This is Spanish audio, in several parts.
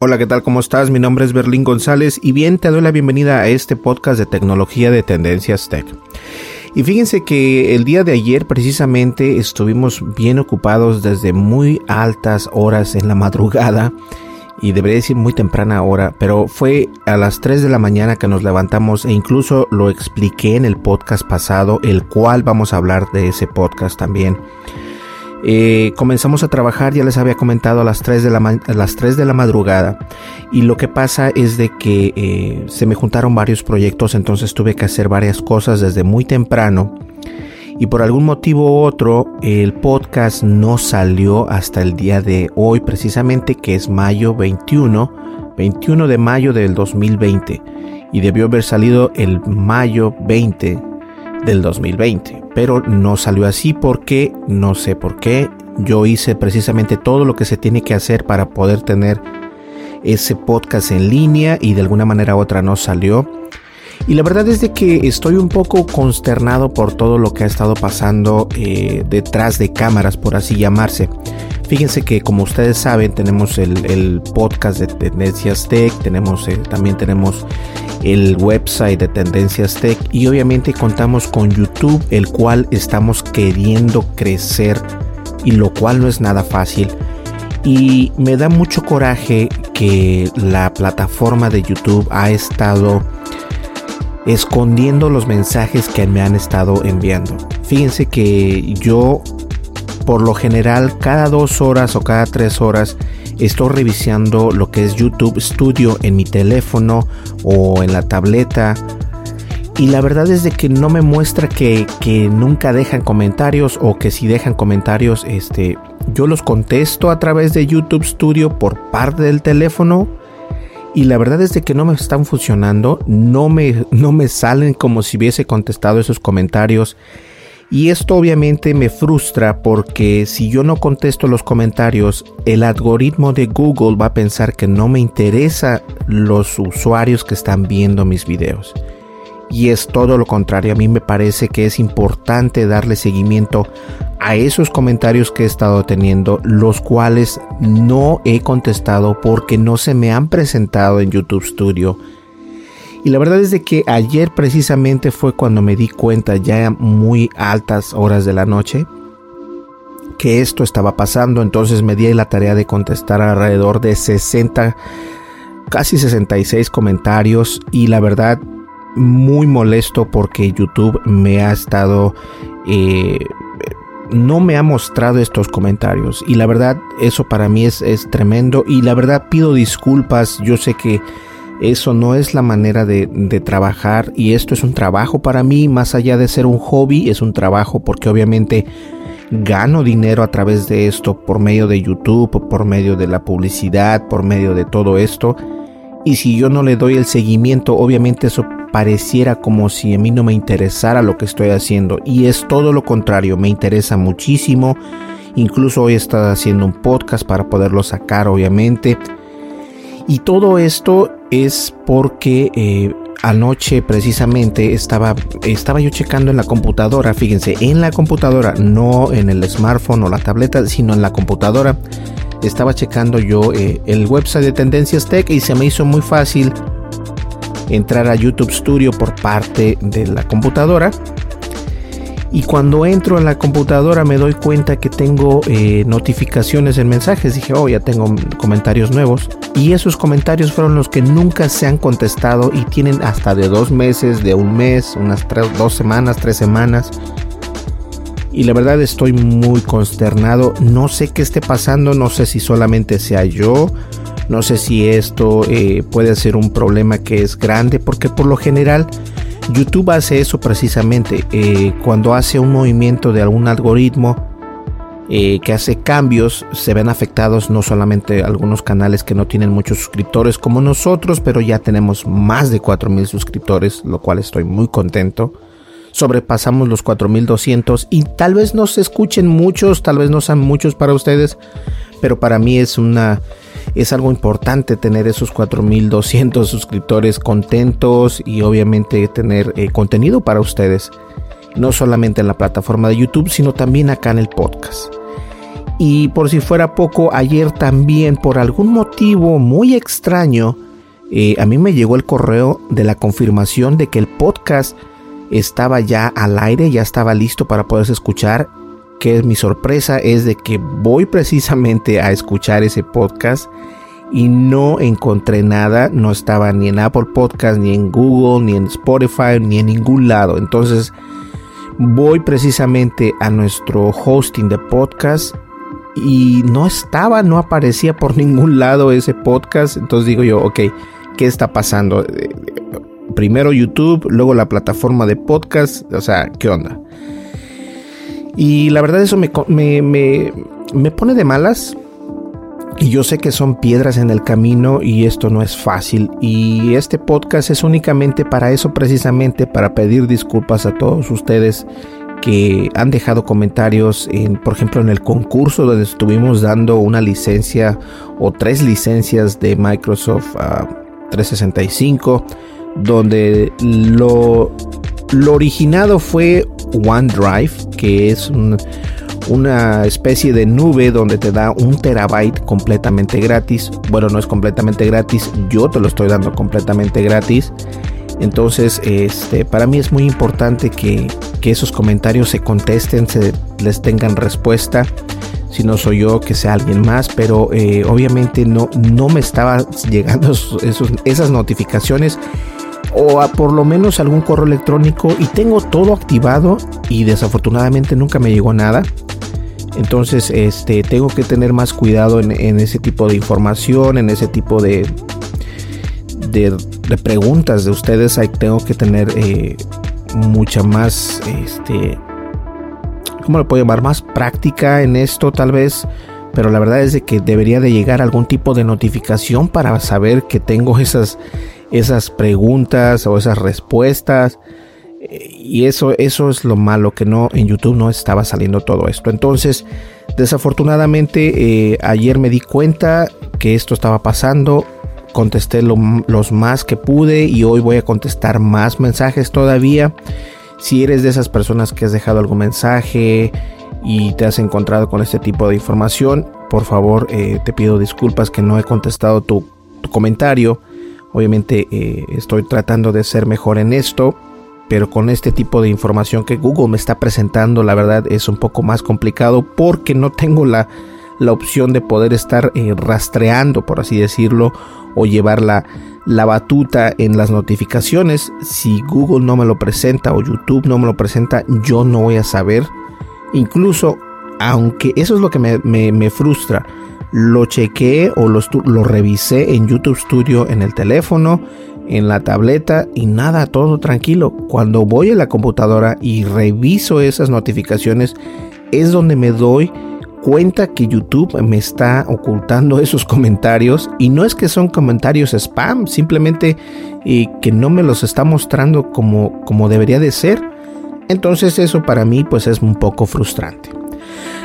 Hola, ¿qué tal? ¿Cómo estás? Mi nombre es Berlín González y bien te doy la bienvenida a este podcast de tecnología de Tendencias Tech. Y fíjense que el día de ayer precisamente estuvimos bien ocupados desde muy altas horas en la madrugada y debería decir muy temprana hora, pero fue a las 3 de la mañana que nos levantamos e incluso lo expliqué en el podcast pasado, el cual vamos a hablar de ese podcast también. Eh, comenzamos a trabajar, ya les había comentado, a las 3 de la, las 3 de la madrugada. Y lo que pasa es de que eh, se me juntaron varios proyectos, entonces tuve que hacer varias cosas desde muy temprano. Y por algún motivo u otro, el podcast no salió hasta el día de hoy, precisamente que es mayo 21, 21 de mayo del 2020. Y debió haber salido el mayo 20 del 2020. Pero no salió así porque no sé por qué. Yo hice precisamente todo lo que se tiene que hacer para poder tener ese podcast en línea y de alguna manera u otra no salió. Y la verdad es de que estoy un poco consternado por todo lo que ha estado pasando eh, detrás de cámaras, por así llamarse. Fíjense que como ustedes saben tenemos el, podcast de Tendencias Tech, tenemos, también tenemos el website de Tendencias Tech y obviamente contamos con YouTube, el cual estamos queriendo crecer y lo cual no es nada fácil. Y me da mucho coraje que la plataforma de YouTube ha estado escondiendo los mensajes que me han estado enviando. Fíjense que yo por lo general cada dos horas o cada tres horas estoy revisando lo que es YouTube Studio en mi teléfono o en la tableta. Y la verdad es de que no me muestra que, que nunca dejan comentarios o que si dejan comentarios, este, yo los contesto a través de YouTube Studio por parte del teléfono y la verdad es de que no me están funcionando, no me, no me salen como si hubiese contestado esos comentarios. Y esto obviamente me frustra porque si yo no contesto los comentarios, el algoritmo de Google va a pensar que no me interesa los usuarios que están viendo mis videos. Y es todo lo contrario, a mí me parece que es importante darle seguimiento a esos comentarios que he estado teniendo, los cuales no he contestado porque no se me han presentado en YouTube Studio. Y la verdad es de que ayer precisamente fue cuando me di cuenta ya muy altas horas de la noche que esto estaba pasando, entonces me di la tarea de contestar alrededor de 60 casi 66 comentarios. Y la verdad muy molesto porque YouTube me ha estado eh, no me ha mostrado estos comentarios. Y la verdad eso para mí es, es, tremendo. Y la verdad pido disculpas. Yo sé que eso no es la manera de, trabajar y esto es un trabajo para mí más allá de ser un hobby es un trabajo porque obviamente gano dinero a través de esto por medio de YouTube por medio de la publicidad por medio de todo esto y si yo no le doy el seguimiento obviamente eso pareciera como si a mí no me interesara lo que estoy haciendo y es todo lo contrario, me interesa muchísimo. Incluso hoy he estado haciendo un podcast para poderlo sacar, obviamente. Y todo esto es porque eh, anoche precisamente estaba, estaba yo checando en la computadora, fíjense, en la computadora, no en el smartphone o la tableta, sino en la computadora. Estaba checando yo eh, el website de Tendencias Tech y se me hizo muy fácil entrar a YouTube Studio por parte de la computadora y cuando entro a la computadora me doy cuenta que tengo eh, notificaciones en mensajes. Dije, oh, ya tengo comentarios nuevos. Y esos comentarios fueron los que nunca se han contestado y tienen hasta de dos meses, de un mes, unas dos semanas, tres semanas. Y la verdad estoy muy consternado. No sé qué esté pasando, no sé si solamente sea yo. No sé si esto eh, puede ser un problema que es grande, porque por lo general YouTube hace eso precisamente eh, cuando hace un movimiento de algún algoritmo eh, que hace cambios, se ven afectados no solamente algunos canales que no tienen muchos suscriptores como nosotros, pero ya tenemos más de 4.000 suscriptores, lo cual estoy muy contento. Sobrepasamos los 4.200 y tal vez no se escuchen muchos, tal vez no sean muchos para ustedes, pero para mí es una es algo importante tener esos 4200 suscriptores contentos y obviamente tener eh, contenido para ustedes, no solamente en la plataforma de YouTube, sino también acá en el podcast. Y por si fuera poco, ayer también por algún motivo muy extraño, eh, a mí me llegó el correo de la confirmación de que el podcast estaba ya al aire, ya estaba listo para poderse escuchar que mi sorpresa es de que voy precisamente a escuchar ese podcast y no encontré nada, no estaba ni en Apple Podcast, ni en Google, ni en Spotify, ni en ningún lado. Entonces voy precisamente a nuestro hosting de podcast y no estaba, no aparecía por ningún lado ese podcast. Entonces digo yo, ok, ¿qué está pasando? Primero YouTube, luego la plataforma de podcast, o sea, ¿qué onda? Y la verdad eso me, me, pone de malas. Y yo sé que son piedras en el camino y esto no es fácil. Y este podcast es únicamente para eso precisamente, para pedir disculpas a todos ustedes que han dejado comentarios, en, por ejemplo, en el concurso donde estuvimos dando una licencia o tres licencias de Microsoft 365, ah, donde lo, lo originado fue OneDrive, que es una especie de nube donde te da un terabyte completamente gratis. Bueno, no es completamente gratis, yo te lo estoy dando completamente gratis. Entonces, este, para mí es muy importante que, esos comentarios se contesten, se les tengan respuesta. Si no soy yo, que sea alguien más, pero eh, obviamente no, no me estaba llegando esas notificaciones o por lo menos algún correo electrónico y tengo todo activado y desafortunadamente nunca me llegó nada. Entonces, este, tengo que tener más cuidado en, ese tipo de información, en ese tipo de, de, preguntas de ustedes. Ahí tengo que tener eh, mucha más, este, ¿cómo le puedo llamar? Más práctica en esto, tal vez. Pero la verdad es de que debería de llegar algún tipo de notificación para saber que tengo esas esas preguntas o esas respuestas. Y eso, eso es lo malo, que no en YouTube no estaba saliendo todo esto. Entonces, desafortunadamente, eh, ayer me di cuenta que esto estaba pasando. Contesté los más que pude y hoy voy a contestar más mensajes todavía. Si eres de esas personas que has dejado algún mensaje y te has encontrado con este tipo de información, por favor eh, te pido disculpas que no he contestado tu comentario. Obviamente eh, estoy tratando de ser mejor en esto, pero con este tipo de información que Google me está presentando, la verdad es un poco más complicado porque no tengo la, opción de poder estar eh, rastreando, por así decirlo, o llevar la, la batuta en las notificaciones. Si Google no me lo presenta o YouTube no me lo presenta, yo no voy a saber. Incluso, aunque eso es lo que me, me frustra lo chequeé o lo, revisé en YouTube Studio en el teléfono, en la tableta y nada, todo tranquilo. Cuando voy a la computadora y reviso esas notificaciones, es donde me doy cuenta que YouTube me está ocultando esos comentarios y no es que son comentarios spam, simplemente que no me los está mostrando como, como debería de ser. Entonces eso para mí pues es un poco frustrante.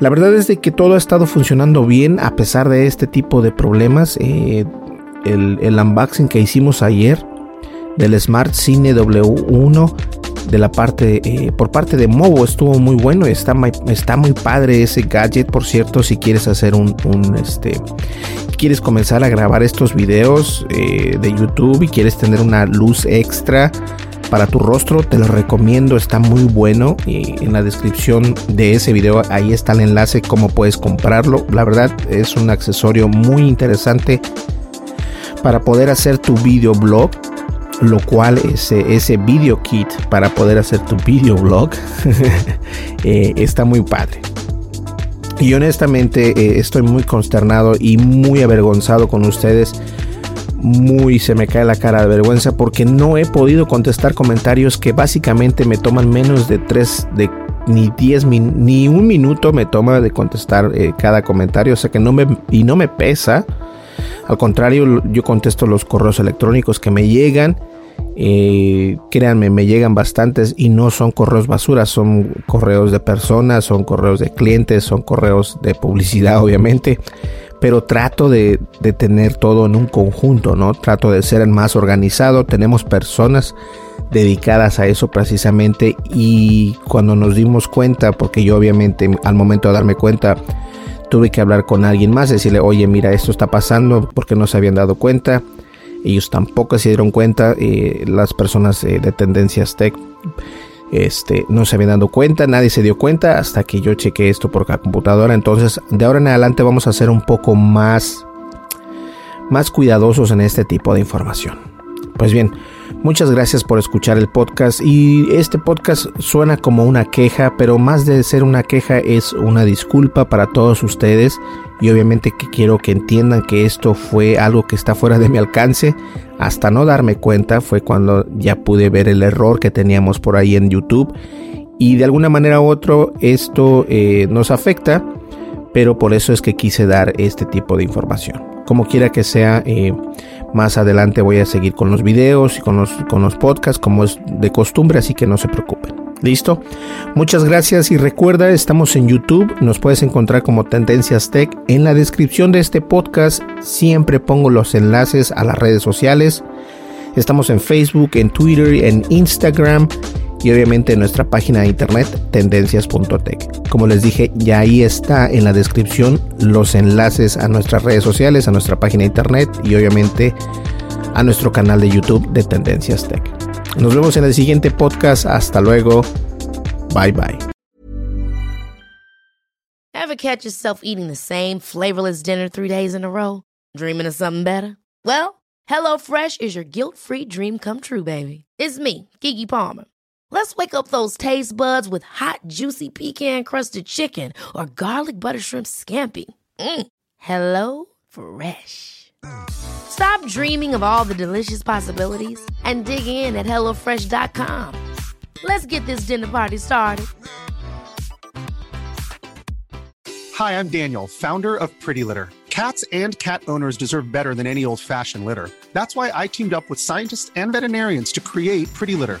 La verdad es de que todo ha estado funcionando bien a pesar de este tipo de problemas. Eh, el, unboxing que hicimos ayer del Smart Cine W1 de la parte eh, por parte de Movo estuvo muy bueno está, está muy padre ese gadget por cierto si quieres hacer un, este quieres comenzar a grabar estos videos eh, de YouTube y quieres tener una luz extra para tu rostro te lo recomiendo está muy bueno y en la descripción de ese video ahí está el enlace cómo puedes comprarlo la verdad es un accesorio muy interesante para poder hacer tu video blog lo cual ese, ese video kit para poder hacer tu video blog eh, está muy padre. Y honestamente eh, estoy muy consternado y muy avergonzado con ustedes. Muy se me cae la cara de vergüenza porque no he podido contestar comentarios que básicamente me toman menos de 3 de ni 10 ni un minuto me toma de contestar eh, cada comentario, o sea que no me y no me pesa al contrario, yo contesto los correos electrónicos que me llegan. Eh, créanme, me llegan bastantes y no son correos basura, son correos de personas, son correos de clientes, son correos de publicidad, obviamente. Pero trato de, de tener todo en un conjunto, ¿no? Trato de ser el más organizado. Tenemos personas dedicadas a eso precisamente y cuando nos dimos cuenta, porque yo obviamente al momento de darme cuenta, tuve que hablar con alguien más, decirle, oye, mira, esto está pasando porque no se habían dado cuenta. Ellos tampoco se dieron cuenta, eh, las personas eh, de tendencias tech este, no se habían dado cuenta, nadie se dio cuenta hasta que yo chequé esto por la computadora. Entonces, de ahora en adelante vamos a ser un poco más, más cuidadosos en este tipo de información. Pues bien, Muchas gracias por escuchar el podcast. Y este podcast suena como una queja, pero más de ser una queja es una disculpa para todos ustedes. Y obviamente que quiero que entiendan que esto fue algo que está fuera de mi alcance. Hasta no darme cuenta fue cuando ya pude ver el error que teníamos por ahí en YouTube. Y de alguna manera u otra esto eh, nos afecta, pero por eso es que quise dar este tipo de información. Como quiera que sea, eh, más adelante voy a seguir con los videos y con los, con los podcasts como es de costumbre, así que no se preocupen. ¿Listo? Muchas gracias y recuerda, estamos en YouTube, nos puedes encontrar como Tendencias Tech. En la descripción de este podcast siempre pongo los enlaces a las redes sociales. Estamos en Facebook, en Twitter, en Instagram y obviamente en nuestra página de internet tendencias.tech. Como les dije, ya ahí está en la descripción los enlaces a nuestras redes sociales, a nuestra página de internet y obviamente a nuestro canal de YouTube de Tendencias Tech. Nos vemos en el siguiente podcast. Hasta luego. Bye bye. Ever catch yourself eating the same flavorless dinner three days in a row? Dreaming of something better? Well, HelloFresh is your guilt-free dream come true, baby. It's me, Kiki Palmer. Let's wake up those taste buds with hot, juicy pecan crusted chicken or garlic butter shrimp scampi. Mm. Hello Fresh. Stop dreaming of all the delicious possibilities and dig in at HelloFresh.com. Let's get this dinner party started. Hi, I'm Daniel, founder of Pretty Litter. Cats and cat owners deserve better than any old fashioned litter. That's why I teamed up with scientists and veterinarians to create Pretty Litter.